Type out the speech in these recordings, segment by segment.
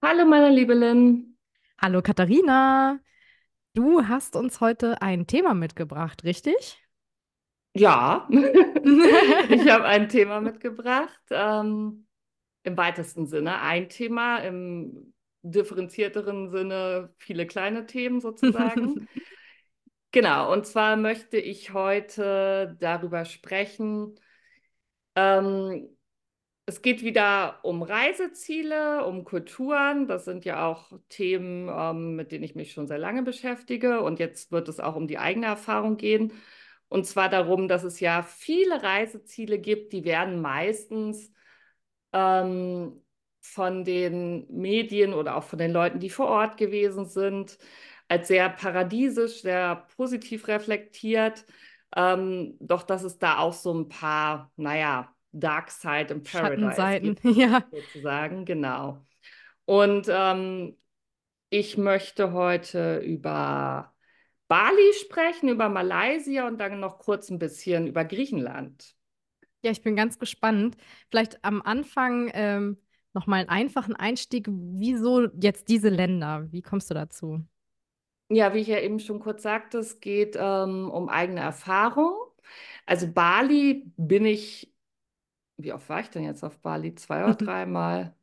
Hallo, meine liebe Lynn. Hallo Katharina, du hast uns heute ein Thema mitgebracht, richtig? Ja, ich habe ein Thema mitgebracht, ähm, im weitesten Sinne. Ein Thema, im differenzierteren Sinne viele kleine Themen sozusagen. Genau, und zwar möchte ich heute darüber sprechen. Ähm, es geht wieder um Reiseziele, um Kulturen. Das sind ja auch Themen, ähm, mit denen ich mich schon sehr lange beschäftige. Und jetzt wird es auch um die eigene Erfahrung gehen. Und zwar darum, dass es ja viele Reiseziele gibt, die werden meistens ähm, von den Medien oder auch von den Leuten, die vor Ort gewesen sind, als sehr paradiesisch, sehr positiv reflektiert. Ähm, doch dass es da auch so ein paar, naja, Dark Side in Paradise Schattenseiten, gibt, ja. sozusagen, genau. Und ähm, ich möchte heute über Bali sprechen, über Malaysia und dann noch kurz ein bisschen über Griechenland. Ja, ich bin ganz gespannt. Vielleicht am Anfang ähm, nochmal einen einfachen Einstieg. Wieso jetzt diese Länder? Wie kommst du dazu? Ja, wie ich ja eben schon kurz sagte, es geht ähm, um eigene Erfahrung. Also Bali bin ich, wie oft war ich denn jetzt auf Bali? Zwei oder dreimal?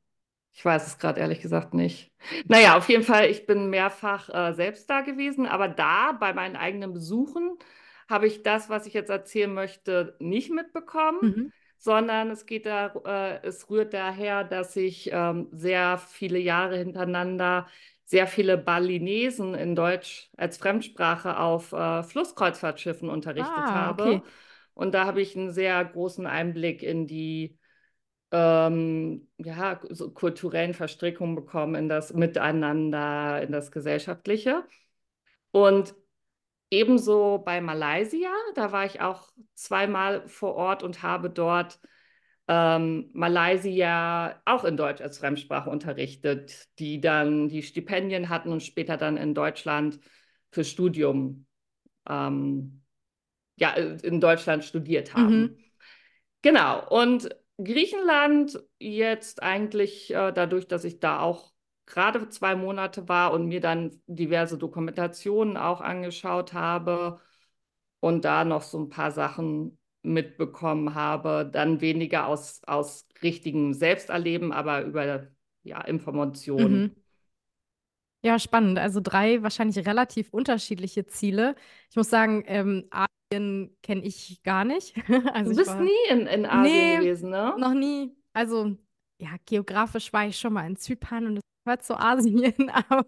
Ich weiß es gerade ehrlich gesagt nicht. Naja, auf jeden Fall, ich bin mehrfach äh, selbst da gewesen, aber da bei meinen eigenen Besuchen habe ich das, was ich jetzt erzählen möchte, nicht mitbekommen, Mhm. sondern es geht da, äh, es rührt daher, dass ich ähm, sehr viele Jahre hintereinander sehr viele Balinesen in Deutsch als Fremdsprache auf äh, Flusskreuzfahrtschiffen unterrichtet Ah, habe. Und da habe ich einen sehr großen Einblick in die ähm, ja, so kulturellen Verstrickungen bekommen in das Miteinander, in das Gesellschaftliche. Und ebenso bei Malaysia, da war ich auch zweimal vor Ort und habe dort ähm, Malaysia auch in Deutsch als Fremdsprache unterrichtet, die dann die Stipendien hatten und später dann in Deutschland für Studium, ähm, ja, in Deutschland studiert Mhm. haben. Genau. Und Griechenland jetzt eigentlich äh, dadurch, dass ich da auch gerade zwei Monate war und mir dann diverse Dokumentationen auch angeschaut habe und da noch so ein paar Sachen mitbekommen habe, dann weniger aus, aus richtigem Selbsterleben, aber über ja, Mhm. Ja, spannend. Also drei wahrscheinlich relativ unterschiedliche Ziele. Ich muss sagen, ähm, Asien kenne ich gar nicht. Also Du bist war, nie in, in Asien nee, gewesen, ne? noch nie. Also ja, geografisch war ich schon mal in Zypern und das gehört zu Asien, aber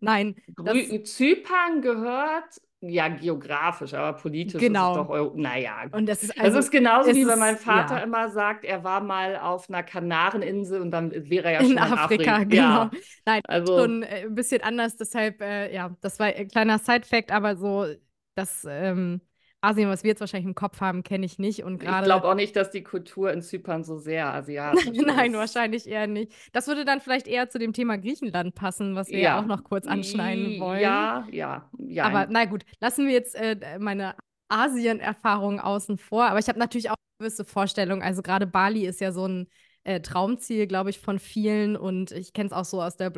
nein, das Zypern gehört ja geografisch, aber politisch ist es genau. doch Euro. Naja, Und das ist das also, ist genauso wie wenn mein Vater ja immer sagt, er war mal auf einer Kanareninsel und dann wäre er ja in schon mal in Afrika, Afrika. genau. Ja, Nein, also schon äh, ein bisschen anders, deshalb, äh, ja, das war ein kleiner Side-Fact, aber so das ähm, Asien, was wir jetzt wahrscheinlich im Kopf haben, kenne ich nicht. Und ich gerade glaube auch nicht, dass die Kultur in Zypern so sehr asiatisch Nein, ist. wahrscheinlich eher nicht. Das würde dann vielleicht eher zu dem Thema Griechenland passen, was wir ja auch Ja, noch kurz anschneiden wollen. ja, ja, Aber ja. na gut, lassen wir jetzt äh, meine Asien-Erfahrung außen vor. Aber ich habe natürlich auch eine gewisse Vorstellung. Also gerade Bali ist ja so ein äh, Traumziel, glaube ich, von vielen. Und ich kenne es auch so aus der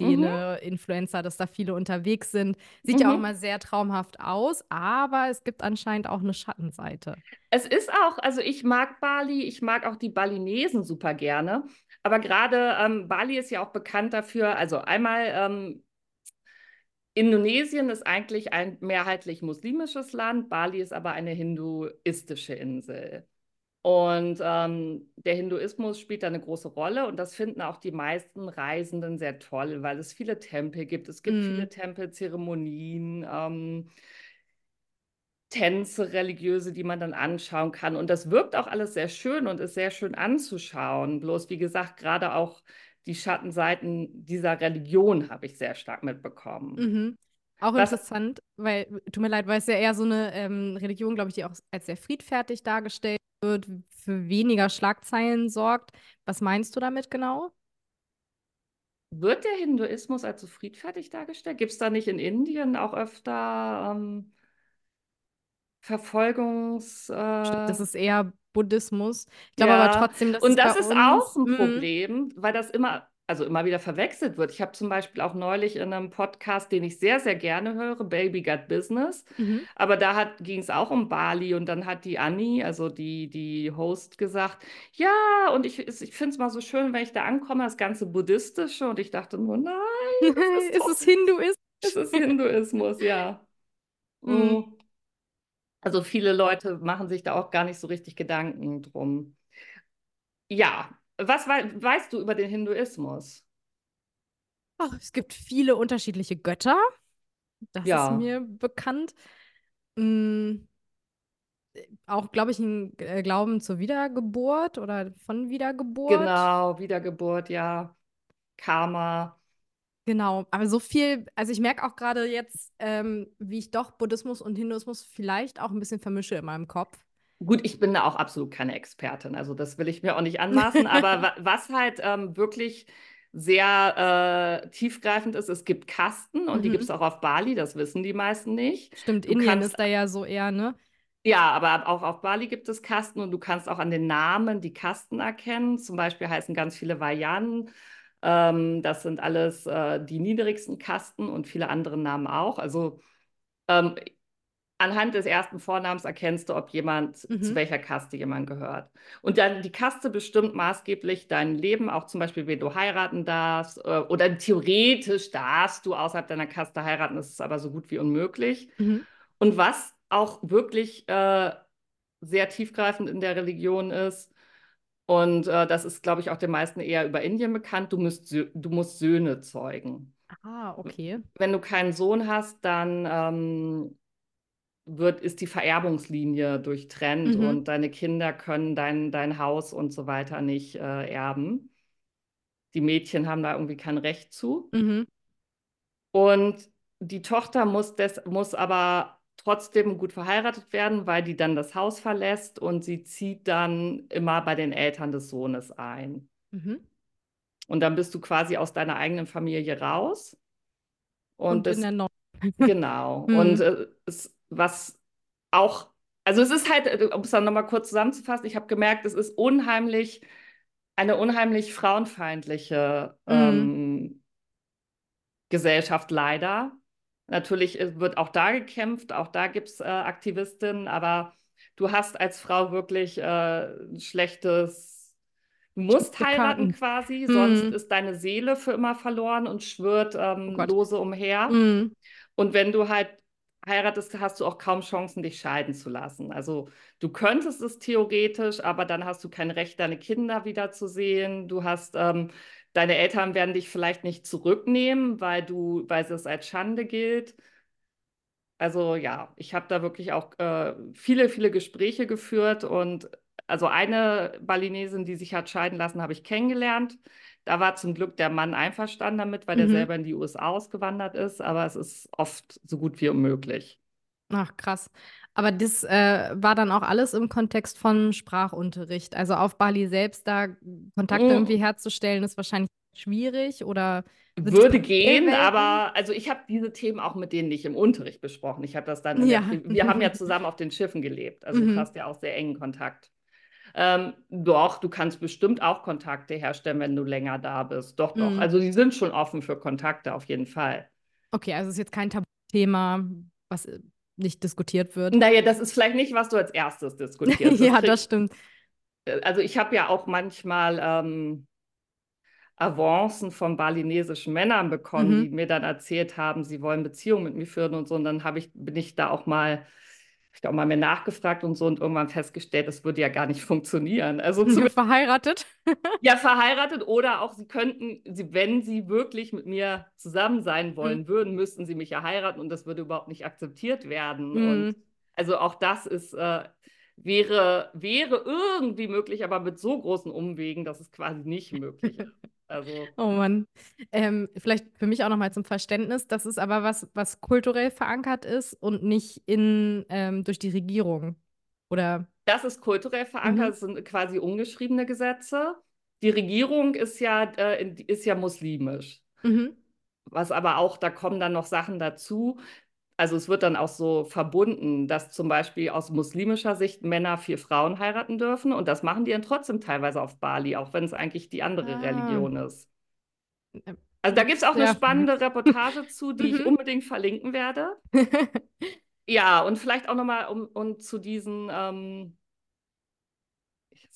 Mhm, Blogger-Szene, Influencer, dass da viele unterwegs sind. Sieht ja auch mhm. immer sehr traumhaft aus, aber es gibt anscheinend auch eine Schattenseite. Es ist auch, also ich mag Bali, ich mag auch die Balinesen super gerne. Aber gerade ähm, Bali ist ja auch bekannt dafür, also einmal ähm, Indonesien ist eigentlich ein mehrheitlich muslimisches Land, Bali ist aber eine hinduistische Insel. Und ähm, der Hinduismus spielt da eine große Rolle und das finden auch die meisten Reisenden sehr toll, weil es viele Tempel gibt. Es gibt Mm, viele Tempelzeremonien. Ähm, Tänze, religiöse, die man dann anschauen kann. Und das wirkt auch alles sehr schön und ist sehr schön anzuschauen. Bloß, wie gesagt, gerade auch die Schattenseiten dieser Religion habe ich sehr stark mitbekommen. Mhm. Auch Was interessant, weil, tut mir leid, weil es ja eher so eine ähm, Religion, glaube ich, die auch als sehr friedfertig dargestellt wird, für weniger Schlagzeilen sorgt. Was meinst du damit genau? wird der Hinduismus als so friedfertig dargestellt? Gibt es da nicht in Indien auch öfter ähm, Verfolgungs... Äh, das ist eher Buddhismus. Ich glaube aber Ja, trotzdem, dass und das ist auch uns, ein mhm, Problem, weil das immer also immer wieder verwechselt wird. Ich habe zum Beispiel auch neulich in einem Podcast, den ich sehr, sehr gerne höre, Baby Got Business, Mhm. aber da ging es auch um Bali und dann hat die Annie, also die, die Host, gesagt, ja, und ich, ich finde es mal so schön, wenn ich da ankomme, das ganze Buddhistische und ich dachte nur, nein, ist, ist es Hinduismus? es ist Hinduismus, ja. Mhm. Also viele Leute machen sich da auch gar nicht so richtig Gedanken drum. Ja, was wei weißt du über den Hinduismus? Ach, es gibt viele unterschiedliche Götter. Das ist Ja, mir bekannt. Mm, auch, glaube ich, ein äh, Glauben zur Wiedergeburt oder von Wiedergeburt. genau, Wiedergeburt, ja, Karma. Genau, aber so viel, also ich merke auch gerade jetzt, ähm, wie ich doch Buddhismus und Hinduismus vielleicht auch ein bisschen vermische in meinem Kopf. Gut, ich bin da auch absolut keine Expertin, also das will ich mir auch nicht anmaßen, aber wa was halt ähm, wirklich sehr äh, tiefgreifend ist, es gibt Kasten und die gibt Mhm. es auch auf Bali, das wissen die meisten nicht. Stimmt, Du Indien kannst ist da ja so eher, ne? Ja, aber auch auf Bali gibt es Kasten und du kannst auch an den Namen die Kasten erkennen. Zum Beispiel heißen ganz viele Vayan. Ähm, das sind alles äh, die niedrigsten Kasten und viele andere Namen auch. Also ähm, anhand des ersten Vornamens erkennst du, ob jemand, zu Mhm. welcher Kaste jemand gehört. Und dann die Kaste bestimmt maßgeblich dein Leben, auch zum Beispiel, wen du heiraten darfst. Äh, oder theoretisch darfst du außerhalb deiner Kaste heiraten, das ist aber so gut wie unmöglich. Mhm. Und was auch wirklich äh, sehr tiefgreifend in der Religion ist, und äh, das ist, glaube ich, auch den meisten eher über Indien bekannt, du musst, du musst Söhne zeugen. Ah, okay. Wenn du keinen Sohn hast, dann ähm, wird, ist die Vererbungslinie durchtrennt Mhm. und deine Kinder können dein, dein Haus und so weiter nicht äh, erben. Die Mädchen haben da irgendwie kein Recht zu. Mhm. Und die Tochter muss, des, muss aber trotzdem gut verheiratet werden, weil die dann das Haus verlässt und sie zieht dann immer bei den Eltern des Sohnes ein. Mhm. Und dann bist du quasi aus deiner eigenen Familie raus. Und, Und in bist, der Nord. genau. Mhm. Und äh, es, was auch, also es ist halt, äh, um es dann nochmal kurz zusammenzufassen, ich habe gemerkt, es ist unheimlich, eine unheimlich frauenfeindliche Mhm. ähm, Gesellschaft leider. Natürlich äh, wird auch da gekämpft, auch da gibt es äh, Aktivistinnen, aber du hast als Frau wirklich äh, ein schlechtes, du musst heiraten quasi, sonst Mhm. ist deine Seele für immer verloren und schwirrt Oh ähm, Gott. lose umher. Mhm. Und wenn du halt heiratest, hast du auch kaum Chancen, dich scheiden zu lassen. Also du könntest es theoretisch, aber dann hast du kein Recht, deine Kinder wiederzusehen. Du hast, ähm, deine Eltern werden dich vielleicht nicht zurücknehmen, weil du, weil es als Schande gilt. Also ja, ich habe da wirklich auch äh, viele, viele Gespräche geführt und also eine Balinesin, die sich hat scheiden lassen, habe ich kennengelernt. Da war zum Glück der Mann einverstanden damit, weil der Mhm. selber in die USA ausgewandert ist, aber es ist oft so gut wie unmöglich. Ach, krass. Aber das äh, war dann auch alles im Kontext von Sprachunterricht. Also auf Bali selbst da Kontakte Mm, irgendwie herzustellen, ist wahrscheinlich schwierig oder Würde gehen, aber also ich habe diese Themen auch mit denen nicht im Unterricht besprochen. Ich habe das dann der, Ja. Pri- wir haben ja zusammen auf den Schiffen gelebt, also du Mhm. hast ja auch sehr engen Kontakt. Ähm, doch, du kannst bestimmt auch Kontakte herstellen, wenn du länger da bist. Doch, doch. Mhm. Also die sind schon offen für Kontakte auf jeden Fall. Okay, also ist jetzt kein Tabuthema, was äh, nicht diskutiert wird. Naja, das ist vielleicht nicht, was du als erstes diskutierst. Ja, das stimmt. also ich habe ja auch manchmal ähm, Avancen von balinesischen Männern bekommen, Mhm. die mir dann erzählt haben, sie wollen Beziehungen mit mir führen und so. Und dann ich, bin ich da auch mal, ich da auch mal mehr nachgefragt und so und irgendwann festgestellt, das würde ja gar nicht funktionieren. Also Verheiratet? ja verheiratet oder auch sie könnten, sie, wenn sie wirklich mit mir zusammen sein Mhm. wollen würden, müssten sie mich ja heiraten und das würde überhaupt nicht akzeptiert werden. Mhm. Und also auch das ist, äh, wäre, wäre irgendwie möglich, aber mit so großen Umwegen, dass es quasi nicht möglich ist. Also Oh Mann. Ähm, vielleicht für mich auch nochmal zum Verständnis, das ist aber was, was kulturell verankert ist und nicht in, ähm, durch die Regierung. Oder? das ist kulturell verankert, Mhm. das sind quasi ungeschriebene Gesetze. Die Regierung ist ja, äh, ist ja muslimisch. Mhm. Was aber auch, da kommen dann noch Sachen dazu. Also es wird dann auch so verbunden, dass zum Beispiel aus muslimischer Sicht Männer vier Frauen heiraten dürfen und das machen die dann trotzdem teilweise auf Bali, auch wenn es eigentlich die andere Ah. Religion ist. Also da gibt es auch eine Ja. spannende Reportage zu, die ich Mhm. unbedingt verlinken werde. Ja, und vielleicht auch nochmal um, um zu diesen, ähm,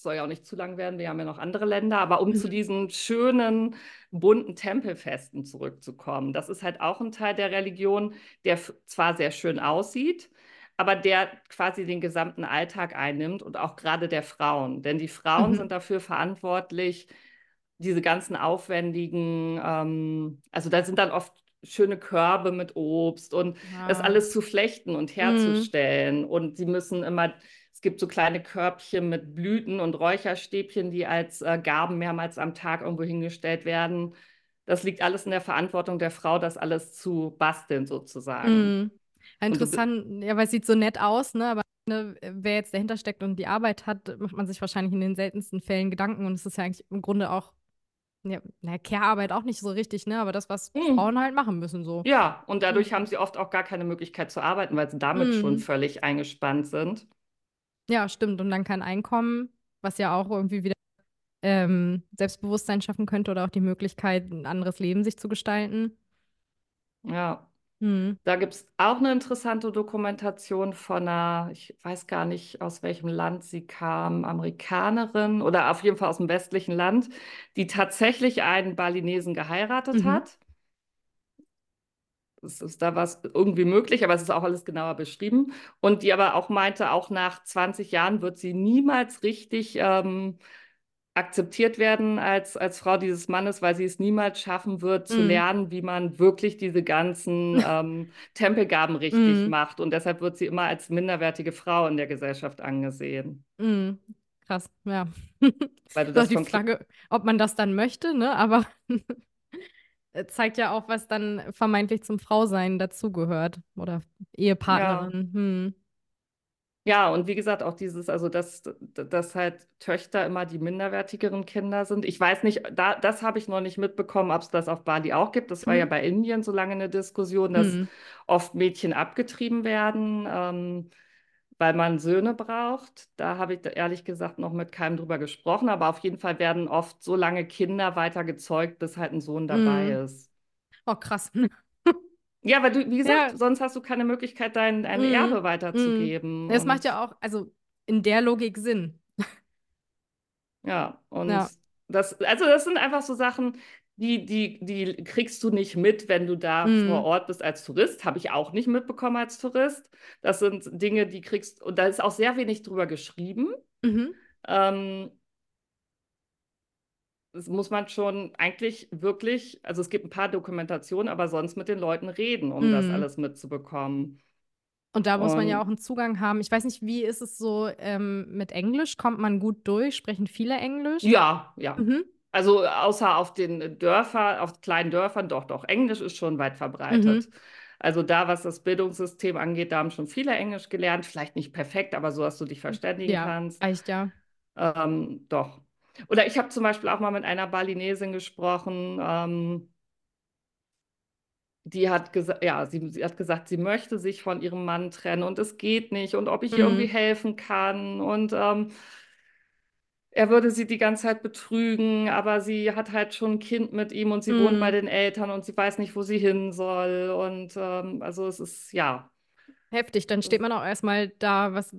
soll ja auch nicht zu lang werden, wir haben ja noch andere Länder, aber um zu Mhm. diesen schönen, bunten Tempelfesten zurückzukommen. Das ist halt auch ein Teil der Religion, der zwar sehr schön aussieht, aber der quasi den gesamten Alltag einnimmt und auch gerade der Frauen. Denn die Frauen Mhm. sind dafür verantwortlich, diese ganzen aufwendigen, ähm, also da sind dann oft schöne Körbe mit Obst und das Ah. alles zu flechten und Mhm. herzustellen. Und sie müssen immer, es gibt so kleine Körbchen mit Blüten und Räucherstäbchen, die als äh, Gaben mehrmals am Tag irgendwo hingestellt werden. Das liegt alles in der Verantwortung der Frau, das alles zu basteln sozusagen. Mhm. Bi- Interessant, ja, weil es sieht so nett aus, ne? Aber ne, wer jetzt dahinter steckt und die Arbeit hat, macht man sich wahrscheinlich in den seltensten Fällen Gedanken. Und es ist ja eigentlich im Grunde auch, ja, na, Care-Arbeit auch nicht so richtig, ne? Aber das, was Hm. Frauen halt machen müssen, so. Ja, und dadurch Mhm. haben sie oft auch gar keine Möglichkeit zu arbeiten, weil sie damit schon Mhm. völlig eingespannt sind. Ja, stimmt. Und dann kein Einkommen, was ja auch irgendwie wieder ähm, Selbstbewusstsein schaffen könnte oder auch die Möglichkeit, ein anderes Leben sich zu gestalten. Ja. Mhm. Da gibt es auch eine interessante Dokumentation von einer, ich weiß gar nicht, aus welchem Land sie kam, Amerikanerin oder auf jeden Fall aus dem westlichen Land, die tatsächlich einen Balinesen geheiratet Mhm. hat. Es ist da was irgendwie möglich, aber es ist auch alles genauer beschrieben. Und die aber auch meinte, auch nach 20 Jahren wird sie niemals richtig ähm, akzeptiert werden als, als Frau dieses Mannes, weil sie es niemals schaffen wird, zu Mhm. lernen, wie man wirklich diese ganzen ähm, Tempelgaben richtig Mhm. macht. Und deshalb wird sie immer als minderwertige Frau in der Gesellschaft angesehen. Mhm. Krass, ja. Weil du Ist das die von Kle- Frage, ob man das dann möchte, ne? Aber zeigt ja auch, was dann vermeintlich zum Frausein dazugehört. Oder Ehepartnerin. Hm. Ja, und wie gesagt, auch dieses, also dass, dass halt Töchter immer die minderwertigeren Kinder sind. Ich weiß nicht, da, das habe ich noch nicht mitbekommen, ob es das auf Bali auch gibt. Das war ja Mhm. bei Indien so lange eine Diskussion, dass Hm. oft Mädchen abgetrieben werden, ähm, weil man Söhne braucht. Da habe ich ehrlich gesagt noch mit keinem drüber gesprochen, aber auf jeden Fall werden oft so lange Kinder weiter gezeugt, bis halt ein Sohn dabei Hm. ist. Oh, krass. Ja, weil du, wie gesagt, Ja. sonst hast du keine Möglichkeit, dein, dein Hm. Erbe Hm. weiterzugeben. Das macht ja auch, also in der Logik Sinn. Ja, und Ja. das, also das sind einfach so Sachen, die, die, die kriegst du nicht mit, wenn du da Mhm. vor Ort bist als Tourist. Habe ich auch nicht mitbekommen als Tourist. Das sind Dinge, die kriegst, und da ist auch sehr wenig drüber geschrieben. Mhm. Ähm, das muss man schon eigentlich wirklich, also es gibt ein paar Dokumentationen, aber sonst mit den Leuten reden, um das Mhm. alles mitzubekommen. Und da muss man ja Und- auch einen Zugang haben. Ich weiß nicht, wie ist es so ähm, mit Englisch? Kommt man gut durch? Sprechen viele Englisch? Ja, ja. Mhm. Also außer auf den Dörfern, auf kleinen Dörfern, doch, doch. Englisch ist schon weit verbreitet. Mhm. Also da, was das Bildungssystem angeht, da haben schon viele Englisch gelernt. Vielleicht nicht perfekt, aber so, dass du dich verständigen Ja, kannst. reicht ja. Ähm, doch. Oder ich habe zum Beispiel auch mal mit einer Balinesin gesprochen, ähm, die hat gesagt, ja, sie, sie hat gesagt, sie möchte sich von ihrem Mann trennen und es geht nicht und ob ich ihr irgendwie Mhm. helfen kann und ähm, er würde sie die ganze Zeit betrügen, aber sie hat halt schon ein Kind mit ihm und sie wohnt bei Mhm. den Eltern und sie weiß nicht, wo sie hin soll und ähm, also es ist, ja, Heftig, dann steht man auch erstmal da, was,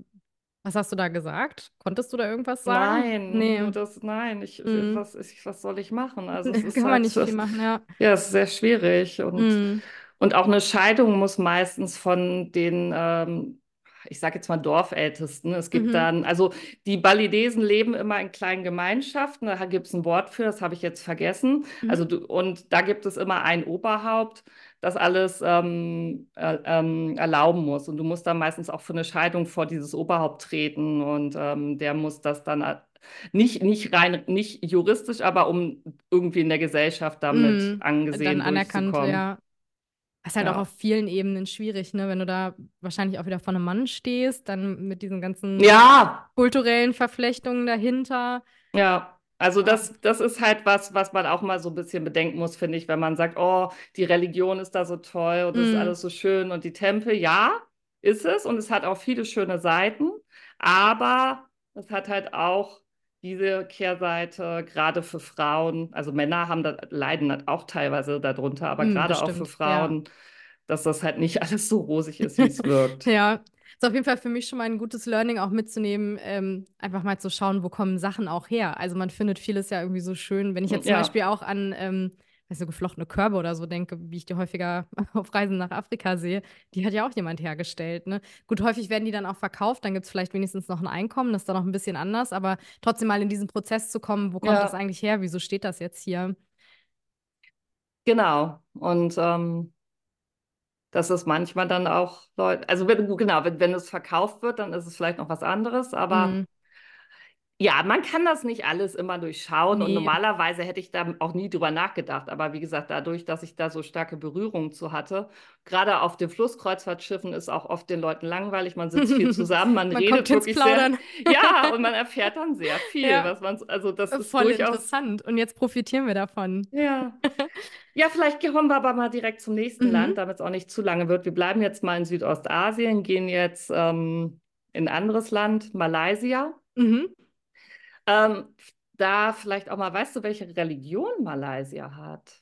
was hast du da gesagt? Konntest du da irgendwas sagen? nein, Nee. das, nein, ich, Mhm. was, ich, was soll ich machen? Also es ist Kann man halt, nicht viel machen, ja. ja, es ist sehr schwierig und Mhm. Und auch eine Scheidung muss meistens von den, ähm, ich sage jetzt mal Dorfältesten. Es gibt Mhm. dann, also die Balinesen leben immer in kleinen Gemeinschaften. Da gibt es ein Wort für, das habe ich jetzt vergessen. Mhm. Also du, und da gibt es immer ein Oberhaupt, das alles ähm, äh, ähm, erlauben muss. Und du musst dann meistens auch für eine Scheidung vor dieses Oberhaupt treten und ähm, der muss das dann äh, nicht, nicht rein, nicht juristisch, aber um irgendwie in der Gesellschaft damit Mhm. angesehen Dann anerkannt, ja. Ist halt auch Ja. auf vielen Ebenen schwierig, ne? Wenn du da wahrscheinlich auch wieder vor einem Mann stehst, dann mit diesen ganzen Ja, kulturellen Verflechtungen dahinter. Ja, also das, das ist halt was, was man auch mal so ein bisschen bedenken muss, finde ich, wenn man sagt, oh, die Religion ist da so toll und das ist Mhm. alles so schön und die Tempel, ja, ist es und es hat auch viele schöne Seiten, aber es hat halt auch diese Kehrseite, gerade für Frauen, also Männer haben da, leiden auch teilweise darunter, aber Mm, gerade auch für Frauen, dass das halt nicht alles so rosig ist, wie es wirkt. Ja, ist auf jeden Fall für mich schon mal ein gutes Learning auch mitzunehmen, ähm, einfach mal zu schauen, wo kommen Sachen auch her. Also man findet vieles ja irgendwie so schön. Wenn ich jetzt zum Ja. Beispiel auch an, ähm, nicht, geflochtene Körbe oder so denke, wie ich die häufiger auf Reisen nach Afrika sehe, die hat ja auch jemand hergestellt. Ne? Gut, häufig werden die dann auch verkauft, dann gibt es vielleicht wenigstens noch ein Einkommen, das ist dann noch ein bisschen anders, aber trotzdem mal in diesen Prozess zu kommen, wo kommt Ja. das eigentlich her, wieso steht das jetzt hier? Genau. Und ähm, dass es manchmal dann auch Leute, also wenn, genau, wenn, wenn es verkauft wird, dann ist es vielleicht noch was anderes, aber Mm, ja, man kann das nicht alles immer durchschauen und Nee. normalerweise hätte ich da auch nie drüber nachgedacht, aber wie gesagt, dadurch, dass ich da so starke Berührungen zu hatte, gerade auf den Flusskreuzfahrtschiffen ist auch oft den Leuten langweilig, man sitzt viel zusammen, man, Man redet wirklich sehr, ja, und man erfährt dann sehr viel, Ja. was man, also das ist Voll durchaus interessant. Und jetzt profitieren wir davon. Ja. Ja, vielleicht kommen wir aber mal direkt zum nächsten Mhm. Land, damit es auch nicht zu lange wird. Wir bleiben jetzt mal in Südostasien, gehen jetzt ähm, in ein anderes Land, Malaysia. Mhm. Ähm, da vielleicht auch mal, weißt du, welche Religion Malaysia hat?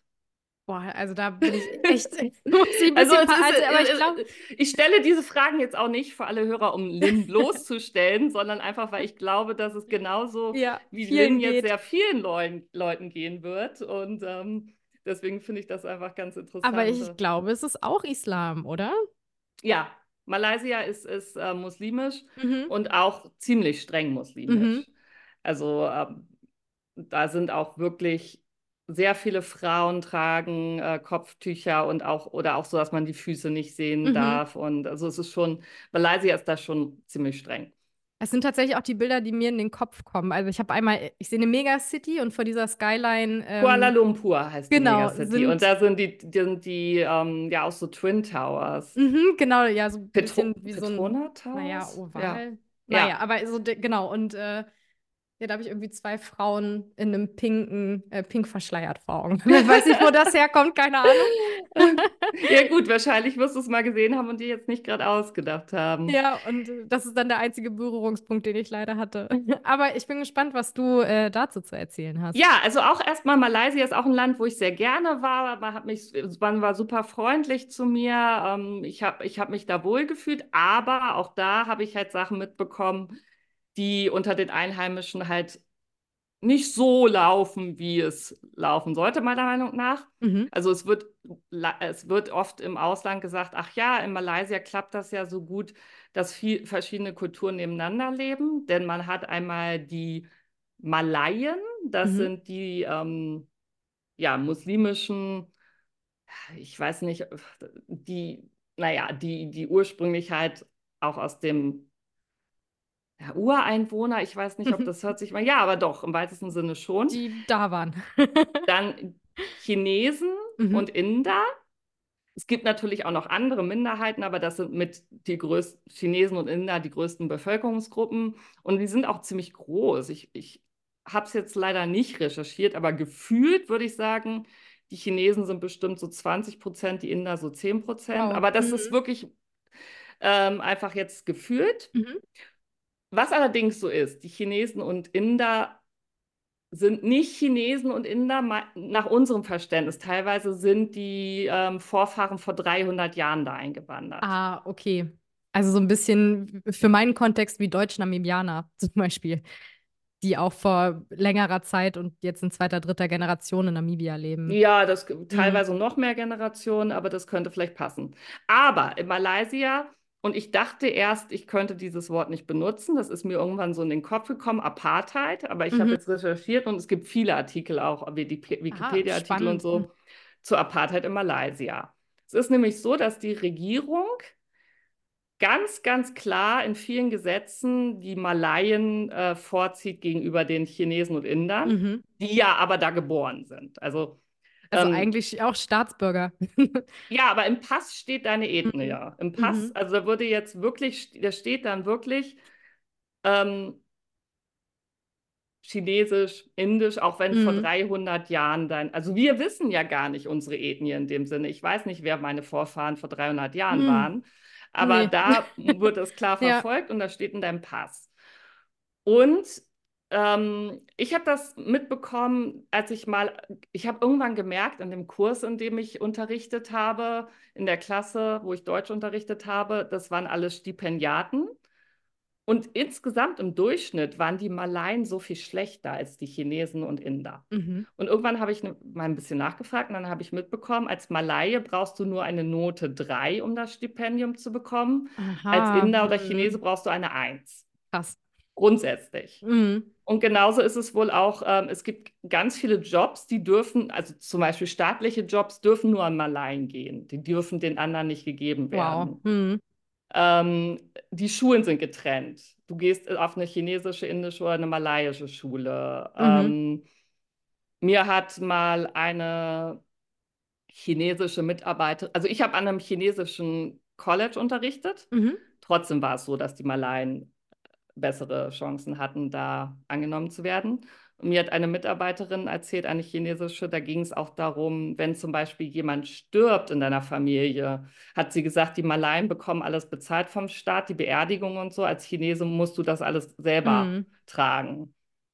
Boah, also da bin ich echt, muss ich ein Also, ist, aber ich äh, glaube, ich stelle diese Fragen jetzt auch nicht für alle Hörer, um Lynn bloßzustellen, sondern einfach, weil ich glaube, dass es genauso ja, wie Lynn jetzt geht. sehr vielen Leuten, Leuten gehen wird. Und ähm, deswegen finde ich das einfach ganz interessant. Aber ich glaube, es ist auch Islam, oder? Ja, Malaysia ist, ist äh, muslimisch Mhm. und auch ziemlich streng muslimisch. Mhm. Also ähm, da sind auch wirklich sehr viele Frauen tragen äh, Kopftücher und auch oder auch so, dass man die Füße nicht sehen Mhm. darf. Und also es ist schon, Malaysia ist da schon ziemlich streng. Es sind tatsächlich auch die Bilder, die mir in den Kopf kommen. Also ich habe einmal, ich sehe eine Megacity und vor dieser Skyline. Ähm, Kuala Lumpur heißt genau, die Megacity. sind- Und da sind die, die, sind die ähm, ja auch so Twin Towers. Mhm, genau, ja, so ein Petro bisschen wie so ein, Towers? naja, Ja. oval. Ja. Naja, aber so, genau. Und äh, ja, da habe ich irgendwie zwei Frauen in einem pinken, äh, pink verschleiert vor Augen. Ich weiß nicht, wo das herkommt, keine Ahnung. Ja, gut, wahrscheinlich wirst du es mal gesehen haben und dir jetzt nicht gerade ausgedacht haben. Ja, und äh, das ist dann der einzige Berührungspunkt, den ich leider hatte. Aber ich bin gespannt, was du äh, dazu zu erzählen hast. Ja, also auch erstmal Malaysia ist auch ein Land, wo ich sehr gerne war. Man hat mich, man war super freundlich zu mir. Ähm, ich habe ich hab mich da wohl gefühlt, aber auch da habe ich halt Sachen mitbekommen, die unter den Einheimischen halt nicht so laufen, wie es laufen sollte, meiner Meinung nach. Mhm. Also es wird, es wird oft im Ausland gesagt, ach ja, in Malaysia klappt das ja so gut, dass viel, verschiedene Kulturen nebeneinander leben, denn man hat einmal die Malaien, das Mhm. sind die ähm, ja, muslimischen, ich weiß nicht, die, naja, die, die ursprünglich halt auch aus dem ja, Ureinwohner, ich weiß nicht, ob das hört sich mal, ja, aber doch, im weitesten Sinne schon. Die da waren. Dann Chinesen Mhm. und Inder. Es gibt natürlich auch noch andere Minderheiten, aber das sind mit die größten Chinesen und Inder die größten Bevölkerungsgruppen und die sind auch ziemlich groß. Ich, ich habe es jetzt leider nicht recherchiert, aber gefühlt würde ich sagen, die Chinesen sind bestimmt so 20 Prozent, die Inder so 10 Prozent. Wow. Aber das Mhm. ist wirklich ähm, einfach jetzt gefühlt. Mhm. Was allerdings so ist, die Chinesen und Inder sind nicht Chinesen und Inder nach unserem Verständnis. Teilweise sind die ähm, Vorfahren vor 300 Jahren da eingewandert. Ah, okay. Also so ein bisschen für meinen Kontext wie Deutsch-Namibianer zum Beispiel, die auch vor längerer Zeit und jetzt in zweiter, dritter Generation in Namibia leben. Ja, das teilweise noch mehr Generationen, aber das könnte vielleicht passen. Aber in Malaysia, und ich dachte erst, ich könnte dieses Wort nicht benutzen, das ist mir irgendwann so in den Kopf gekommen, Apartheid, aber ich habe Mhm. jetzt recherchiert und es gibt viele Artikel auch, Wiki- Wikipedia-Artikel und so, zu Apartheid in Malaysia. Es ist nämlich so, dass die Regierung ganz, ganz klar in vielen Gesetzen die Malaien äh, vorzieht gegenüber den Chinesen und Indern, Mhm. die ja aber da geboren sind. Also Also ähm, eigentlich auch Staatsbürger. ja, aber im Pass steht deine Ethnie, Mhm. ja. Im Pass, Mhm. also da würde jetzt wirklich, da steht dann wirklich ähm, Chinesisch, Indisch, auch wenn vor Mhm. 300 Jahren dein, also wir wissen ja gar nicht unsere Ethnie in dem Sinne. Ich weiß nicht, wer meine Vorfahren vor 300 Jahren Mhm. waren, aber Nee. da wird es klar Ja. verfolgt und das steht in deinem Pass. Und ähm, ich habe das mitbekommen, als ich mal, ich habe irgendwann gemerkt in dem Kurs, in dem ich unterrichtet habe, in der Klasse, wo ich Deutsch unterrichtet habe, das waren alles Stipendiaten. Und insgesamt im Durchschnitt waren die Malaien so viel schlechter als die Chinesen und Inder. Mhm. Und irgendwann habe ich ne, mal ein bisschen nachgefragt und dann habe ich mitbekommen, als Malaie brauchst du nur eine Note 3, um das Stipendium zu bekommen. Aha. Als Inder oder Mhm. Chinese brauchst du eine 1. Krass. Grundsätzlich. Mhm. Und genauso ist es wohl auch, ähm, es gibt ganz viele Jobs, die dürfen, also zum Beispiel staatliche Jobs, dürfen nur an Malaien gehen. Die dürfen den anderen nicht gegeben werden. Wow. Mhm. Ähm, die Schulen sind getrennt. Du gehst auf eine chinesische, indische oder eine malaiische Schule. Mhm. Ähm, mir hat mal eine chinesische Mitarbeiterin, also ich habe an einem chinesischen College unterrichtet. Mhm. Trotzdem war es so, dass die Malaien bessere Chancen hatten, da angenommen zu werden. Und mir hat eine Mitarbeiterin erzählt, eine chinesische, da ging es auch darum, wenn zum Beispiel jemand stirbt in deiner Familie, hat sie gesagt, die Malaien bekommen alles bezahlt vom Staat, die Beerdigung und so. Als Chinese musst du das alles selber Mhm. tragen.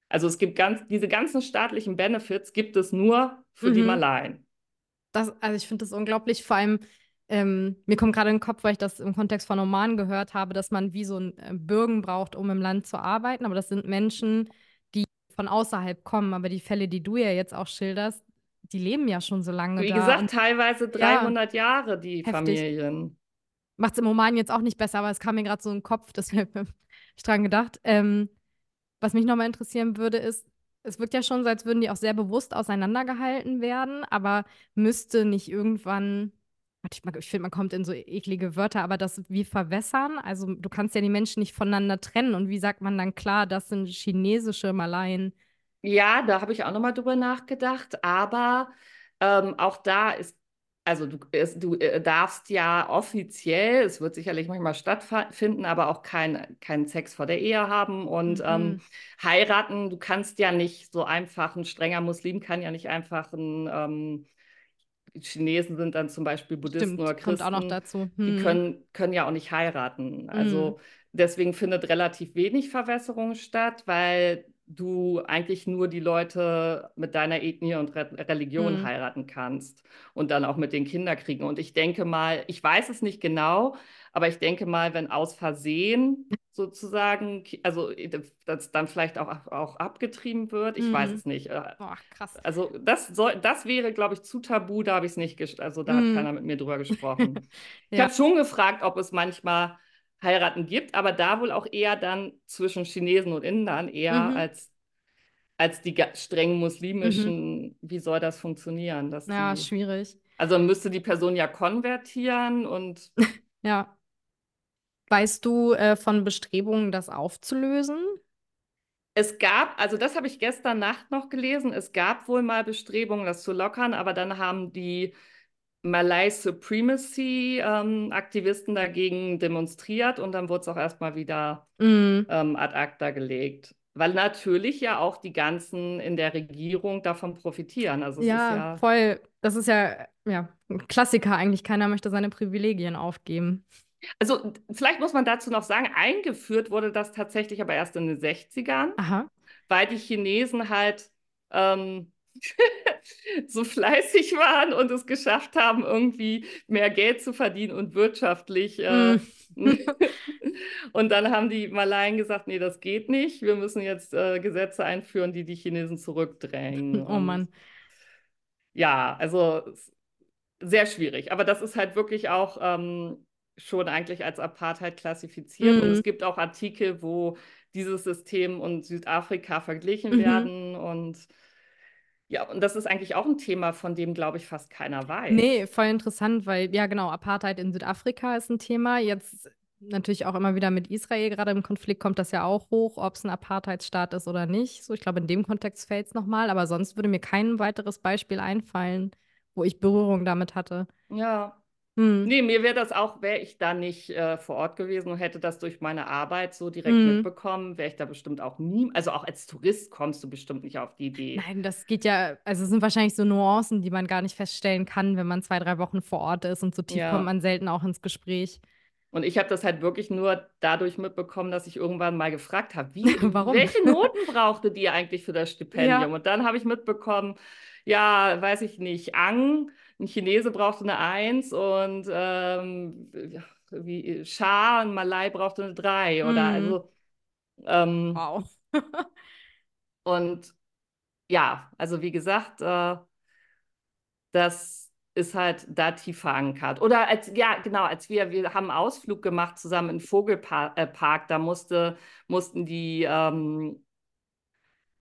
Also es gibt ganz, diese ganzen staatlichen Benefits gibt es nur für die Mhm. Malaien. Das, also ich finde das unglaublich. Vor allem, ähm, mir kommt gerade in den Kopf, weil ich das im Kontext von Oman gehört habe, dass man wie so ein äh, Bürgen braucht, um im Land zu arbeiten. Aber das sind Menschen, die von außerhalb kommen. Aber die Fälle, die du ja jetzt auch schilderst, die leben ja schon so lange Wie da. gesagt, Und teilweise 300 Jahre die Heftig. Familien. macht es im Oman jetzt auch nicht besser, aber es kam mir gerade so in den Kopf, deshalb habe ich dran gedacht. Ähm, was mich nochmal interessieren würde, ist, es wirkt ja schon so, als würden die auch sehr bewusst auseinandergehalten werden, aber müsste nicht irgendwann, ich, finde, man kommt in so eklige Wörter, aber das wie verwässern? Also du kannst ja die Menschen nicht voneinander trennen und wie sagt man dann klar, das sind chinesische Malaien? Ja, da habe ich auch nochmal drüber nachgedacht, aber ähm, auch da ist, also du, es, du äh, darfst ja offiziell, es wird sicherlich manchmal stattfinden, aber auch keinen kein Sex vor der Ehe haben und ähm, Mhm. heiraten. Du kannst ja nicht so einfach, ein strenger Muslim kann ja nicht einfach ein, ähm, Chinesen sind dann zum Beispiel Buddhisten Stimmt, oder kommt auch noch Christen, dazu. die Mhm. können, können ja auch nicht heiraten. Also Mhm. deswegen findet relativ wenig Verwässerung statt, weil du eigentlich nur die Leute mit deiner Ethnie und Re Religion Mhm. heiraten kannst und dann auch mit den Kindern kriegen. Und ich denke mal, ich weiß es nicht genau, aber ich denke mal, wenn aus Versehen sozusagen, also das dann vielleicht auch, auch abgetrieben wird, ich weiß Mhm. es nicht. Äh, Boah, krass. Also das soll, das wäre, glaube ich, zu tabu, da habe ich es nicht, also da hat Mhm. keiner mit mir drüber gesprochen. Ich Ja. habe schon gefragt, ob es manchmal Heiraten gibt, aber da wohl auch eher dann zwischen Chinesen und Indern, eher Mhm. als, als die streng Mhm. muslimischen, wie soll das funktionieren, dass Ja, die, schwierig. also müsste die Person ja konvertieren und Ja. Weißt du äh, von Bestrebungen, das aufzulösen? Es gab, also das habe ich gestern Nacht noch gelesen, es gab wohl mal Bestrebungen, das zu lockern, aber dann haben die Malay Supremacy ähm, Aktivisten dagegen demonstriert und dann wurde es auch erstmal wieder Mhm. ähm, ad acta gelegt. Weil natürlich ja auch die ganzen in der Regierung davon profitieren. Also Ja, ja, voll. Das ist ja, ja ein Klassiker eigentlich. Keiner möchte seine Privilegien aufgeben. Also vielleicht muss man dazu noch sagen, eingeführt wurde das tatsächlich aber erst in den 60ern. Aha. weil die Chinesen halt ähm, so fleißig waren und es geschafft haben, irgendwie mehr Geld zu verdienen und wirtschaftlich. Äh, Mhm. und dann haben die Malaien gesagt, nee, das geht nicht. Wir müssen jetzt äh, Gesetze einführen, die die Chinesen zurückdrängen. Oh Und Mann. ja, also sehr schwierig. Aber das ist halt wirklich auch ähm, schon eigentlich als Apartheid klassifiziert. Und Mhm. es gibt auch Artikel, wo dieses System und Südafrika verglichen Mhm. werden. Und ja, und das ist eigentlich auch ein Thema, von dem, glaube ich, fast keiner weiß. Nee, voll interessant, weil, ja, genau, Apartheid in Südafrika ist ein Thema. Jetzt natürlich auch immer wieder mit Israel, gerade im Konflikt kommt das ja auch hoch, ob es ein Apartheidsstaat ist oder nicht. So, ich glaube, in dem Kontext fällt es nochmal, aber sonst würde mir kein weiteres Beispiel einfallen, wo ich Berührung damit hatte. Ja. Hm. Nee, mir wäre das auch, wäre ich da nicht äh, vor Ort gewesen und hätte das durch meine Arbeit so direkt Mhm. mitbekommen, wäre ich da bestimmt auch nie, also auch als Tourist kommst du bestimmt nicht auf die Idee. Nein, das geht ja, also es sind wahrscheinlich so Nuancen, die man gar nicht feststellen kann, wenn man zwei, drei Wochen vor Ort ist und so tief Ja. kommt man selten auch ins Gespräch. Und ich habe das halt wirklich nur dadurch mitbekommen, dass ich irgendwann mal gefragt habe, wie, Warum? welche Noten brauchte die eigentlich für das Stipendium? Ja. Und dann habe ich mitbekommen, ja, weiß ich nicht, Ang, ein Chinese brauchte eine Eins und ähm, wie Scha, ein Malai brauchte eine Drei oder Mhm. also ähm, Wow. und ja, also wie gesagt, äh, das ist halt da tief verankert. Oder als, ja, genau, als wir, wir haben einen Ausflug gemacht zusammen in Vogelpark, äh, Park, da musste, mussten die, ähm,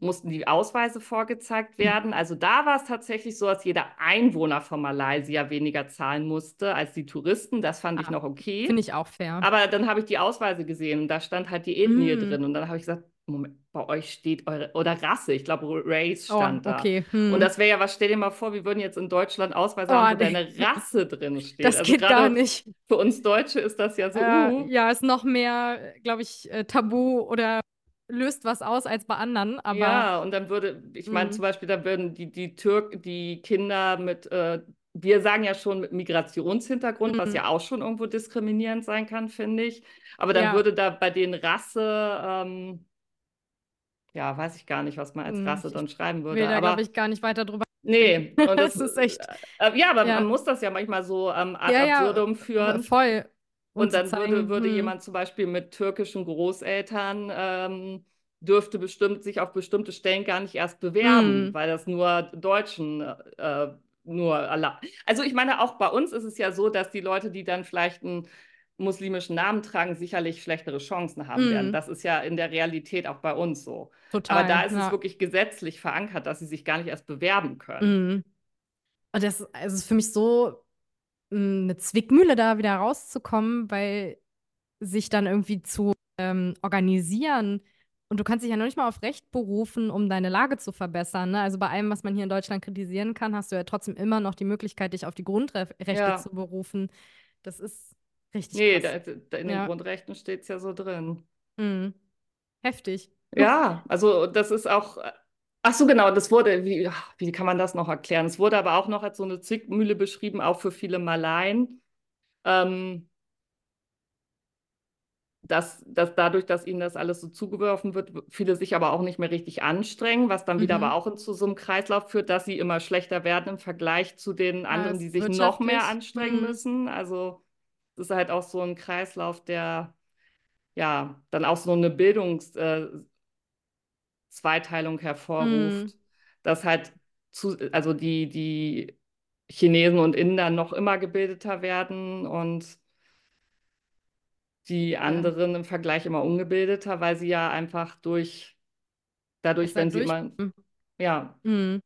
mussten die Ausweise vorgezeigt werden. Also da war es tatsächlich so, dass jeder Einwohner von Malaysia weniger zahlen musste als die Touristen. Das fand ich Ah, noch okay. Finde ich auch fair. Aber dann habe ich die Ausweise gesehen und da stand halt die Ethnie Mm. drin. Und dann habe ich gesagt, Moment, bei euch steht eure, oder Rasse, ich glaube, Race Oh, stand da. okay. Hm. Und das wäre ja was, stell dir mal vor, wir würden jetzt in Deutschland Ausweise Oh, haben, wo nee. deine Rasse drin steht. Das also geht gar nicht. Für uns Deutsche ist das ja so, Äh, uh, ja, ist noch mehr, glaube ich, äh, Tabu oder löst was aus als bei anderen. Aber ja, und dann würde, ich meine Mhm. zum Beispiel, da würden die, die Türk, die Kinder mit, äh, wir sagen ja schon mit Migrationshintergrund, was Mhm. ja auch schon irgendwo diskriminierend sein kann, finde ich. Aber dann Ja. würde da bei den Rasse, ähm, ja, weiß ich gar nicht, was man als Hm, Rasse ich dann schreiben will würde. da, Aber glaube ich, gar nicht weiter drüber. nee, und das, Das ist echt- Äh, ja, aber Ja. man muss das ja manchmal so ähm, ad Ja, ja, absurdum führen. Voll. Und dann würde, zeigen, würde hm, jemand zum Beispiel mit türkischen Großeltern ähm, dürfte bestimmt sich auf bestimmte Stellen gar nicht erst bewerben, Hm. weil das nur Deutschen äh, nur erlaubt. Also ich meine, auch bei uns ist es ja so, dass die Leute, die dann vielleicht einen muslimischen Namen tragen, sicherlich schlechtere Chancen haben Hm. werden. Das ist ja in der Realität auch bei uns so. total. Aber da ist ja. es wirklich gesetzlich verankert, dass sie sich gar nicht erst bewerben können. Mhm. Und das also ist für mich so eine Zwickmühle, da wieder rauszukommen, weil sich dann irgendwie zu ähm, organisieren und du kannst dich ja noch nicht mal auf Recht berufen, um deine Lage zu verbessern. Ne? Also bei allem, was man hier in Deutschland kritisieren kann, hast du ja trotzdem immer noch die Möglichkeit, dich auf die Grundrechte Ja. zu berufen. Das ist richtig Nee, da, da in den Ja. Grundrechten steht es ja so drin. Mhm. Heftig. Ja, also das ist auch. Ach so, genau, das wurde, wie, wie kann man das noch erklären? Es wurde aber auch noch als so eine Zwickmühle beschrieben, auch für viele Malaien. Ähm, dass, dass dadurch, dass ihnen das alles so zugeworfen wird, viele sich aber auch nicht mehr richtig anstrengen, was dann wieder Mhm. aber auch in zu so einem Kreislauf führt, dass sie immer schlechter werden im Vergleich zu den anderen, die sich noch mehr anstrengen mhm. müssen. Also es ist halt auch so ein Kreislauf, der ja dann auch so eine Bildungs, äh, Zweiteilung hervorruft, dass halt zu, also die, die Chinesen und Inder noch immer gebildeter werden und die anderen im Vergleich immer ungebildeter, weil sie ja einfach durch, dadurch, halt wenn sie durch- immer, ja, Mhm.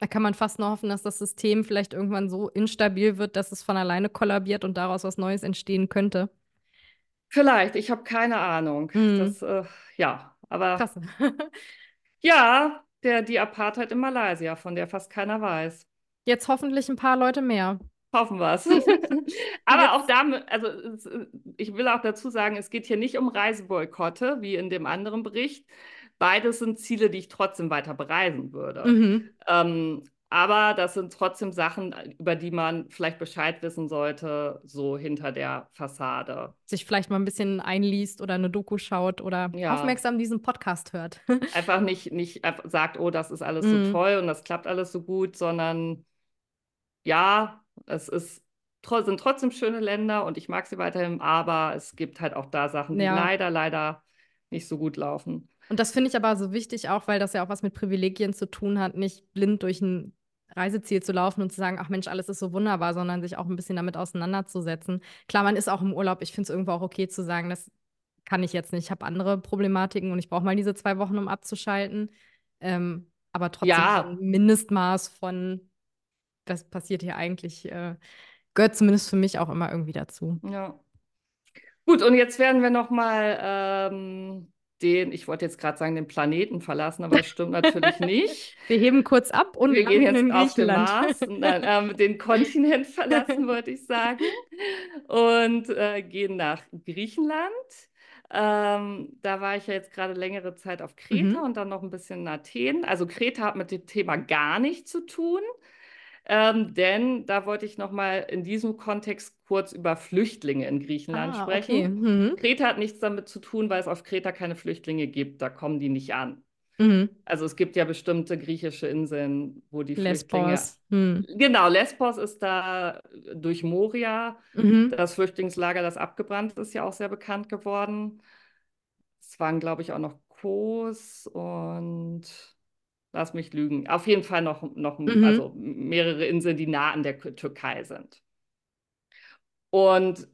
Da kann man fast nur hoffen, dass das System vielleicht irgendwann so instabil wird, dass es von alleine kollabiert und daraus was Neues entstehen könnte. vielleicht, ich habe keine Ahnung. Mhm. Das, äh, ja, aber Krass. ja, der, die Apartheid in Malaysia, von der fast keiner weiß. Jetzt hoffentlich ein paar Leute mehr. Hoffen wir es. Aber Jetzt- auch damit, also ich will auch dazu sagen, es geht hier nicht um Reiseboykotte, wie in dem anderen Bericht. Beides sind Ziele, die ich trotzdem weiter bereisen würde. Mhm. Ähm, aber das sind trotzdem Sachen, über die man vielleicht Bescheid wissen sollte, so hinter der Fassade. Sich vielleicht mal ein bisschen einliest oder eine Doku schaut oder Ja. aufmerksam diesen Podcast hört. Einfach nicht, nicht sagt, oh, das ist alles Mhm. so toll und das klappt alles so gut, sondern ja, es ist, sind trotzdem schöne Länder und ich mag sie weiterhin, aber es gibt halt auch da Sachen, die Ja. leider, leider nicht so gut laufen. Und das finde ich aber so wichtig auch, weil das ja auch was mit Privilegien zu tun hat, nicht blind durch ein Reiseziel zu laufen und zu sagen, ach Mensch, alles ist so wunderbar, sondern sich auch ein bisschen damit auseinanderzusetzen. Klar, man ist auch im Urlaub. Ich finde es irgendwo auch okay zu sagen, das kann ich jetzt nicht. Ich habe andere Problematiken und ich brauche mal diese zwei Wochen, um abzuschalten. Ähm, aber trotzdem Ja. ein Mindestmaß von, das passiert hier eigentlich, äh, gehört zumindest für mich auch immer irgendwie dazu. Ja. Gut, und jetzt werden wir nochmal ähm, den, ich wollte jetzt gerade sagen, den Planeten verlassen, aber das stimmt natürlich nicht. Wir heben kurz ab und Wir gehen jetzt auf den. Mars, nein, ähm, den Kontinent verlassen, wollte ich sagen, und äh, gehen nach Griechenland. Ähm, da war ich ja jetzt gerade längere Zeit auf Kreta Mhm. und dann noch ein bisschen in Athen. Also Kreta hat mit dem Thema gar nichts zu tun. Ähm, denn da wollte ich noch mal in diesem Kontext kurz über Flüchtlinge in Griechenland Ah, sprechen. okay. Mhm. Kreta hat nichts damit zu tun, weil es auf Kreta keine Flüchtlinge gibt. Da kommen die nicht an. Mhm. Also es gibt ja bestimmte griechische Inseln, wo die Flüchtlinge. Lesbos. Mhm. Genau, Lesbos ist da durch Moria, Mhm. das Flüchtlingslager, das abgebrannt ist, ja auch sehr bekannt geworden. Es waren, glaube ich, auch noch Kos und lass mich lügen. Auf jeden Fall noch, noch Mhm. also mehrere Inseln, die nah an der Türkei sind. Und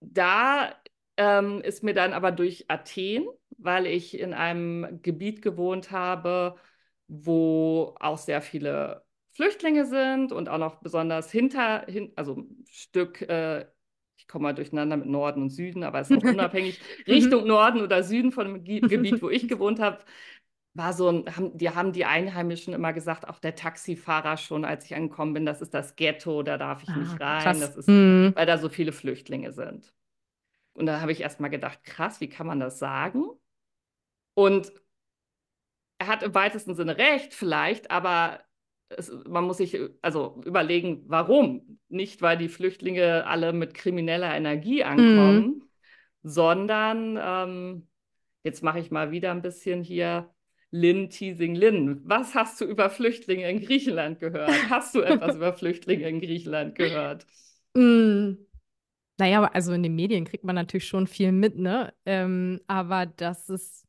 da ähm, ist mir dann aber durch Athen, weil ich in einem Gebiet gewohnt habe, wo auch sehr viele Flüchtlinge sind und auch noch besonders hinter, hin, also ein Stück, äh, ich komme mal durcheinander mit Norden und Süden, aber es ist auch unabhängig, Richtung Norden oder Süden von dem Ge- Gebiet, wo ich gewohnt habe, war so ein, haben, die haben die Einheimischen immer gesagt, auch der Taxifahrer schon, als ich angekommen bin, das ist das Ghetto, da darf ich Ah, nicht rein, krass. das ist, Mhm. weil da so viele Flüchtlinge sind. Und da habe ich erst mal gedacht, krass, wie kann man das sagen? Und er hat im weitesten Sinne recht, vielleicht, aber es, man muss sich also überlegen, warum. Nicht, weil die Flüchtlinge alle mit krimineller Energie ankommen, sondern ähm, jetzt mache ich mal wieder ein bisschen hier Lynn teasing Lynn. Was hast du über Flüchtlinge in Griechenland gehört? Hast du etwas über Flüchtlinge in Griechenland gehört? Mm. Naja, also in den Medien kriegt man natürlich schon viel mit, ne? Ähm, aber dass es,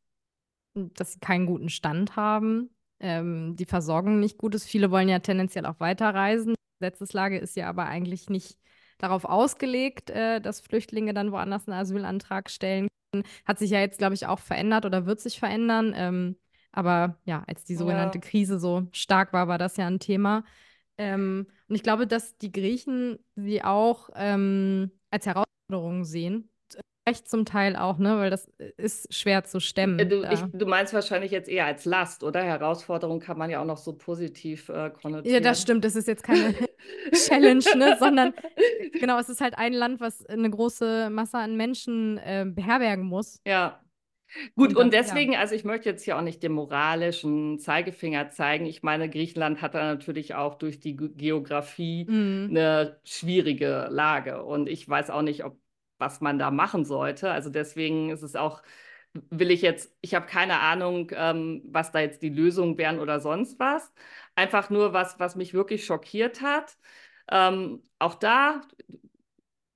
dass sie keinen guten Stand haben, ähm, die Versorgung nicht gut ist. Viele wollen ja tendenziell auch weiterreisen. Die Gesetzeslage ist ja aber eigentlich nicht darauf ausgelegt, äh, dass Flüchtlinge dann woanders einen Asylantrag stellen können. Hat sich ja jetzt, glaube ich, auch verändert oder wird sich verändern. Ähm, aber ja, als die sogenannte Ja. Krise so stark war, war das ja ein Thema. Ähm, und ich glaube, dass die Griechen sie auch ähm, als Herausforderung sehen. Recht zum Teil auch, ne? Weil das ist schwer zu Äh, stemmen. Du, da. ich, du meinst wahrscheinlich jetzt eher als Last, oder? Herausforderung kann man ja auch noch so positiv äh, konnotieren. Ja, das stimmt. Das ist jetzt keine Challenge, ne? Sondern genau, es ist halt ein Land, was eine große Masse an Menschen äh, beherbergen muss. Ja. Gut, Und und, dann- ja. deswegen, also ich möchte jetzt hier auch nicht den moralischen Zeigefinger zeigen. Ich meine, Griechenland hat da natürlich auch durch die Ge- Geografie Mhm. eine schwierige Lage. Und ich weiß auch nicht, ob, was man da machen sollte. Also deswegen ist es auch, will ich jetzt, ich habe keine Ahnung, ähm, was da jetzt die Lösungen wären oder sonst was. Einfach nur was, was mich wirklich schockiert hat. Ähm, auch da,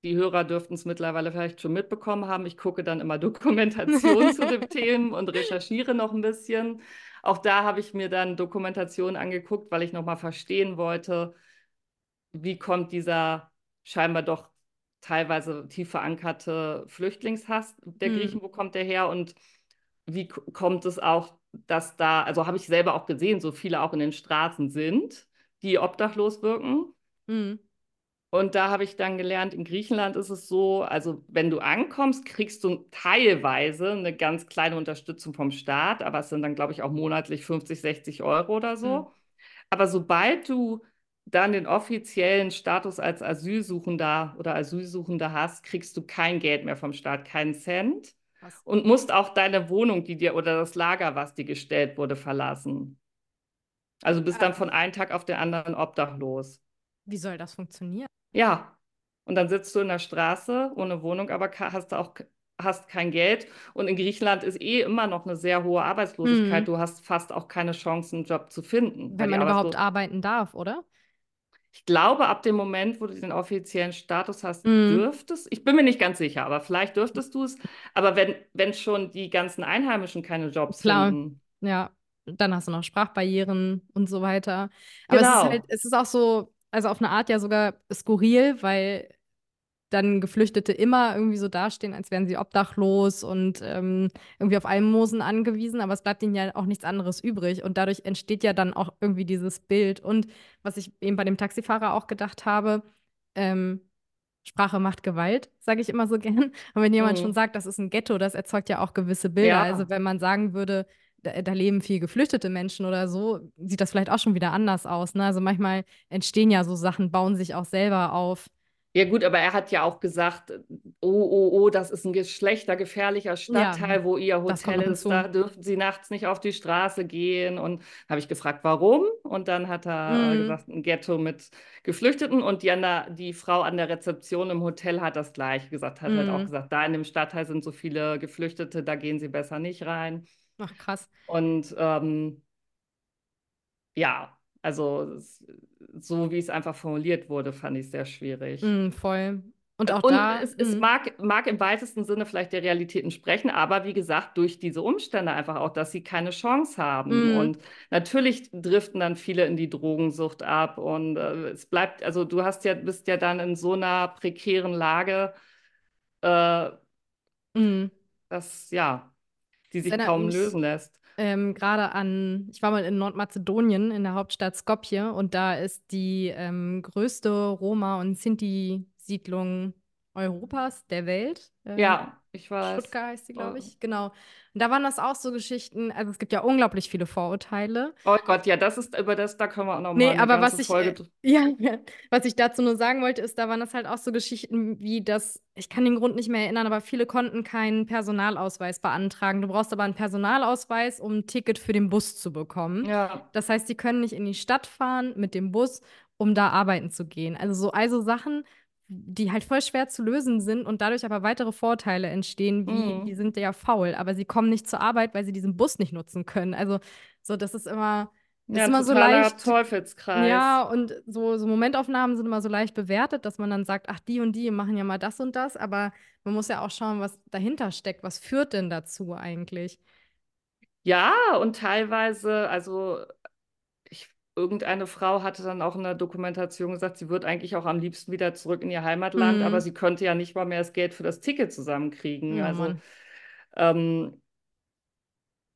die Hörer dürften es mittlerweile vielleicht schon mitbekommen haben. Ich gucke dann immer Dokumentationen zu den Themen und recherchiere noch ein bisschen. Auch da habe ich mir dann Dokumentationen angeguckt, weil ich nochmal verstehen wollte, wie kommt dieser scheinbar doch teilweise tief verankerte Flüchtlingshass der Hm. Griechen, wo kommt der her und wie kommt es auch, dass da, also habe ich selber auch gesehen, so viele auch in den Straßen sind, die obdachlos wirken. Mhm. Und da habe ich dann gelernt, in Griechenland ist es so, also wenn du ankommst, kriegst du teilweise eine ganz kleine Unterstützung vom Staat, aber es sind dann, glaube ich, auch monatlich 50, 60 Euro oder so. Mhm. Aber sobald du dann den offiziellen Status als Asylsuchender oder Asylsuchender hast, kriegst du kein Geld mehr vom Staat, keinen Cent Krass. und musst auch deine Wohnung, die dir oder das Lager, was dir gestellt wurde, verlassen. Also bist dann Ah. von einem Tag auf den anderen obdachlos. Wie soll das funktionieren? Ja, und dann sitzt du in der Straße ohne Wohnung, aber hast auch hast kein Geld. Und in Griechenland ist eh immer noch eine sehr hohe Arbeitslosigkeit. Mhm. Du hast fast auch keine Chance, einen Job zu finden. Wenn man überhaupt arbeiten darf, oder? Ich glaube, ab dem Moment, wo du den offiziellen Status hast, Mhm. dürftest, ich bin mir nicht ganz sicher, aber vielleicht dürftest du es. Aber wenn, wenn schon die ganzen Einheimischen keine Jobs Klar. finden, Ja, dann hast du noch Sprachbarrieren und so weiter. Aber es ist Genau. halt, es ist auch so, also auf eine Art ja sogar skurril, weil dann Geflüchtete immer irgendwie so dastehen, als wären sie obdachlos und ähm, irgendwie auf Almosen angewiesen, aber es bleibt ihnen ja auch nichts anderes übrig. Und dadurch entsteht ja dann auch irgendwie dieses Bild. Und was ich eben bei dem Taxifahrer auch gedacht habe, ähm, Sprache macht Gewalt, sage ich immer so gern. Und wenn jemand Mhm. schon sagt, das ist ein Ghetto, das erzeugt ja auch gewisse Bilder. Ja. Also wenn man sagen würde, da, da leben viel geflüchtete Menschen oder so, sieht das vielleicht auch schon wieder anders aus. Ne? Also manchmal entstehen ja so Sachen, bauen sich auch selber auf. Ja gut, aber er hat ja auch gesagt, oh, oh, oh, das ist ein geschlechtergefährlicher Ja, Stadtteil, wo ihr Hotel ist, da dürfen sie nachts nicht auf die Straße gehen. Und habe ich gefragt, warum? Und dann hat er Mm, gesagt, ein Ghetto mit Geflüchteten. Und die, der, die Frau an der Rezeption im Hotel hat das gleiche gesagt, hat halt auch mm. gesagt, da in dem Stadtteil sind so viele Geflüchtete, da gehen sie besser nicht rein. Ach, krass. Und ähm, ja, also so wie es einfach formuliert wurde, fand ich sehr schwierig. Mm, voll. Und auch Und da, es, es mm, mag, mag im weitesten Sinne vielleicht der Realität entsprechen, aber wie gesagt, durch diese Umstände einfach auch, dass sie keine Chance haben. mm, Und natürlich driften dann viele in die Drogensucht ab. Und äh, es bleibt, also du hast ja, bist ja dann in so einer prekären Lage, äh, mm. dass ja, die sich kaum lösen lässt. ähm, gerade an, ich war mal in Nordmazedonien, in der Hauptstadt Skopje, und da ist die ähm, größte Roma- und Sinti-Siedlung Europas, der Welt. Ähm, Ja, ich weiß. Stuttgart heißt sie, glaube Oh ich. Genau. Und da waren das auch so Geschichten, also es gibt ja unglaublich viele Vorurteile. oh Gott, ja, das ist über das, da können wir auch noch mal Nee, eine aber was ich, Folge äh, ja, was ich dazu nur sagen wollte, ist, da waren das halt auch so Geschichten wie das, ich kann den Grund nicht mehr erinnern, aber viele konnten keinen Personalausweis beantragen. Du brauchst aber einen Personalausweis, um ein Ticket für den Bus zu bekommen. Ja, Das heißt, die können nicht in die Stadt fahren mit dem Bus, um da arbeiten zu gehen. Also so also Sachen, die halt voll schwer zu lösen sind und dadurch aber weitere Vorteile entstehen, wie die mhm. sind ja faul, aber sie kommen nicht zur Arbeit, weil sie diesen Bus nicht nutzen können. Also so, das ist immer, Ja, ist ein immer so leicht. Ja, Teufelskreis. und so, so Momentaufnahmen sind immer so leicht bewertet, dass man dann sagt, ach, die und die machen ja mal das und das, aber man muss ja auch schauen, was dahinter steckt. Was führt denn dazu eigentlich? Ja, und teilweise, also irgendeine Frau hatte dann auch in der Dokumentation gesagt, sie wird eigentlich auch am liebsten wieder zurück in ihr Heimatland, aber Mhm. sie könnte ja nicht mal mehr das Geld für das Ticket zusammenkriegen. Ja, Also ähm,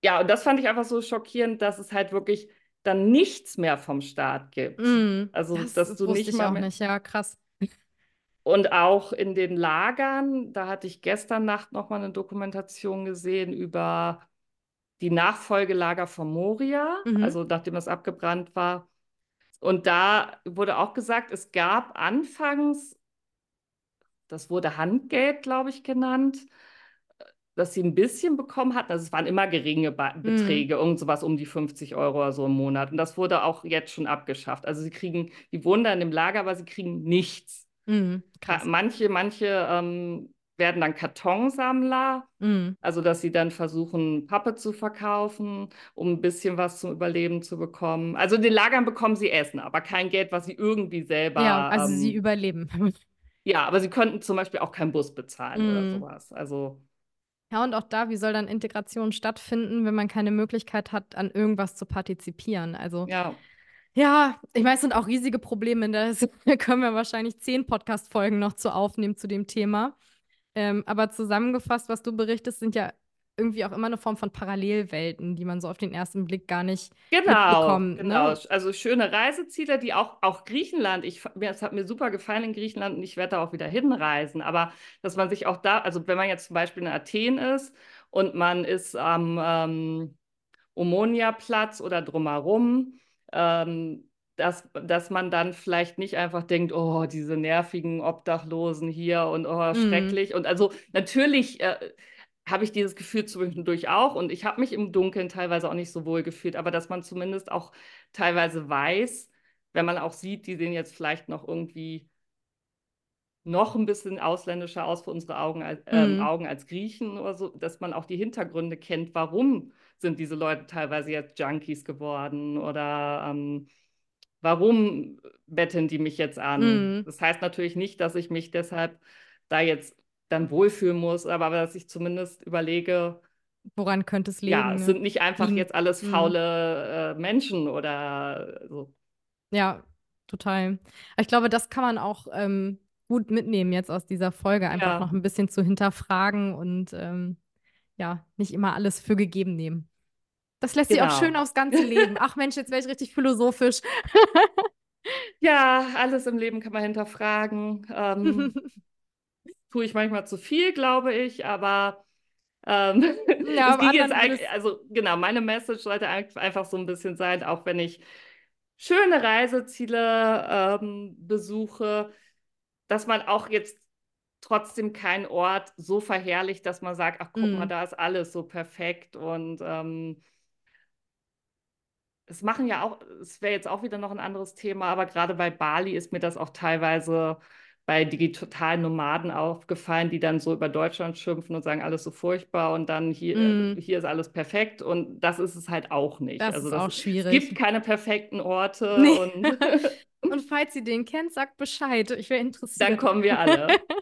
ja, und das fand ich einfach so schockierend, dass es halt wirklich dann nichts mehr vom Staat gibt. Mhm. Also, Das, dass das du nicht ich mal auch mehr. nicht. Ja, krass. Und auch in den Lagern, da hatte ich gestern Nacht nochmal eine Dokumentation gesehen über die Nachfolgelager von Moria, Mhm. also nachdem das abgebrannt war. Und da wurde auch gesagt, es gab anfangs, das wurde Handgeld, glaube ich, genannt, dass sie ein bisschen bekommen hatten. Also es waren immer geringe Ba- Mhm. Beträge, irgend sowas um die 50 Euro oder so im Monat. Und das wurde auch jetzt schon abgeschafft. Also sie kriegen, die wohnen da in dem Lager, aber sie kriegen nichts. Mhm. Manche, manche ähm, werden dann Kartonsammler, Mhm. also dass sie dann versuchen, Pappe zu verkaufen, um ein bisschen was zum Überleben zu bekommen. Also in den Lagern bekommen sie Essen, aber kein Geld, was sie irgendwie Ja, selber, also sie ähm, überleben. ja, aber sie könnten zum Beispiel auch keinen Bus bezahlen oder Mhm. sowas. Also Ja, und auch da, wie soll dann Integration stattfinden, wenn man keine Möglichkeit hat, an irgendwas zu partizipieren? Also, ja, ja, ich meine, es sind auch riesige Probleme. Da können wir wahrscheinlich zehn Podcast-Folgen noch zu aufnehmen zu dem Thema. Ähm, aber zusammengefasst, was du berichtest, sind ja irgendwie auch immer eine Form von Parallelwelten, die man so auf den ersten Blick gar nicht genau, mitbekommt, genau. ne? Also schöne Reiseziele, die auch, auch Griechenland, ich, mir, es hat mir super gefallen in Griechenland und ich werde da auch wieder hinreisen. Aber dass man sich auch da, also wenn man jetzt zum Beispiel in Athen ist und man ist am ähm, Omonia-Platz oder drumherum, ähm, dass, dass man dann vielleicht nicht einfach denkt, oh, diese nervigen Obdachlosen hier und oh, Mhm. schrecklich. Und also natürlich äh, habe ich dieses Gefühl zwischendurch auch und ich habe mich im Dunkeln teilweise auch nicht so wohl gefühlt, aber dass man zumindest auch teilweise weiß, wenn man auch sieht, die sehen jetzt vielleicht noch irgendwie noch ein bisschen ausländischer aus für unsere Augen als, ähm, Mhm. Augen als Griechen oder so, dass man auch die Hintergründe kennt, warum sind diese Leute teilweise jetzt Junkies geworden oder ähm, warum betteln die mich jetzt an? Mhm. Das heißt natürlich nicht, dass ich mich deshalb da jetzt dann wohlfühlen muss, aber dass ich zumindest überlege, Woran könnte es ja, liegen, es ne? sind nicht einfach Liegen. jetzt alles Mhm. faule äh, Menschen oder so. Ja, total. Ich glaube, das kann man auch ähm, gut mitnehmen jetzt aus dieser Folge, einfach noch Ja, ein bisschen zu hinterfragen und ähm, ja, nicht immer alles für gegeben nehmen. Das lässt sich auch schön genau. aufs ganze Leben. Ach Mensch, jetzt wäre ich richtig philosophisch. Ja, alles im Leben kann man hinterfragen. Ähm, tue ich manchmal zu viel, glaube ich, aber ähm, Ja, ging jetzt eigentlich, also genau, meine Message sollte einfach so ein bisschen sein, auch wenn ich schöne Reiseziele ähm, besuche, dass man auch jetzt trotzdem keinen Ort so verherrlicht, dass man sagt, ach guck Mhm. mal, da ist alles so perfekt und ähm, es machen ja auch, es wäre jetzt auch wieder noch ein anderes Thema, aber gerade bei Bali ist mir das auch teilweise bei digitalen Nomaden aufgefallen, die dann so über Deutschland schimpfen und sagen, alles so furchtbar und dann hier, Mhm. hier ist alles perfekt und das ist es halt auch nicht. Das also ist das, auch es schwierig. gibt keine perfekten Orte Nee. und Und falls ihr den kennt, sagt Bescheid. Ich wäre interessiert. dann kommen wir alle.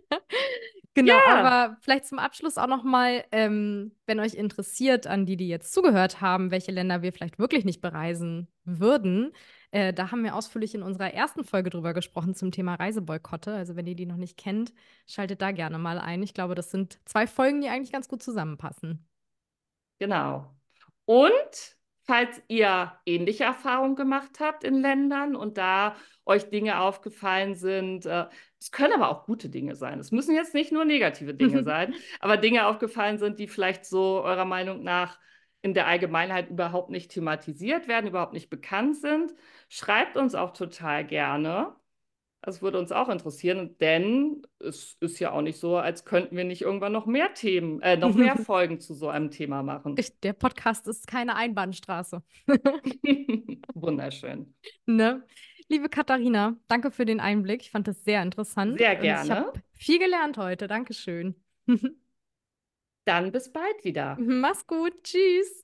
Genau, Ja. aber vielleicht zum Abschluss auch noch mal, ähm, wenn euch interessiert, an die, die jetzt zugehört haben, welche Länder wir vielleicht wirklich nicht bereisen würden, äh, da haben wir ausführlich in unserer ersten Folge drüber gesprochen zum Thema Reiseboykotte. Also wenn ihr die noch nicht kennt, schaltet da gerne mal ein. Ich glaube, das sind zwei Folgen, die eigentlich ganz gut zusammenpassen. Genau. Und falls ihr ähnliche Erfahrungen gemacht habt in Ländern und da euch Dinge aufgefallen sind, äh, es können aber auch gute Dinge sein. Es müssen jetzt nicht nur negative Dinge sein, aber Dinge aufgefallen sind, die vielleicht so eurer Meinung nach in der Allgemeinheit überhaupt nicht thematisiert werden, überhaupt nicht bekannt sind. Schreibt uns auch total gerne. Das würde uns auch interessieren, denn es ist ja auch nicht so, als könnten wir nicht irgendwann noch mehr Themen, äh, noch mehr Folgen zu so einem Thema machen. Richtig, Der Podcast ist keine Einbahnstraße. Wunderschön. Ne? Liebe Katharina, danke für den Einblick. Ich fand das sehr interessant. Sehr Und ich gerne. habe viel gelernt heute. Dankeschön. Dann bis bald wieder. Mach's gut. Tschüss.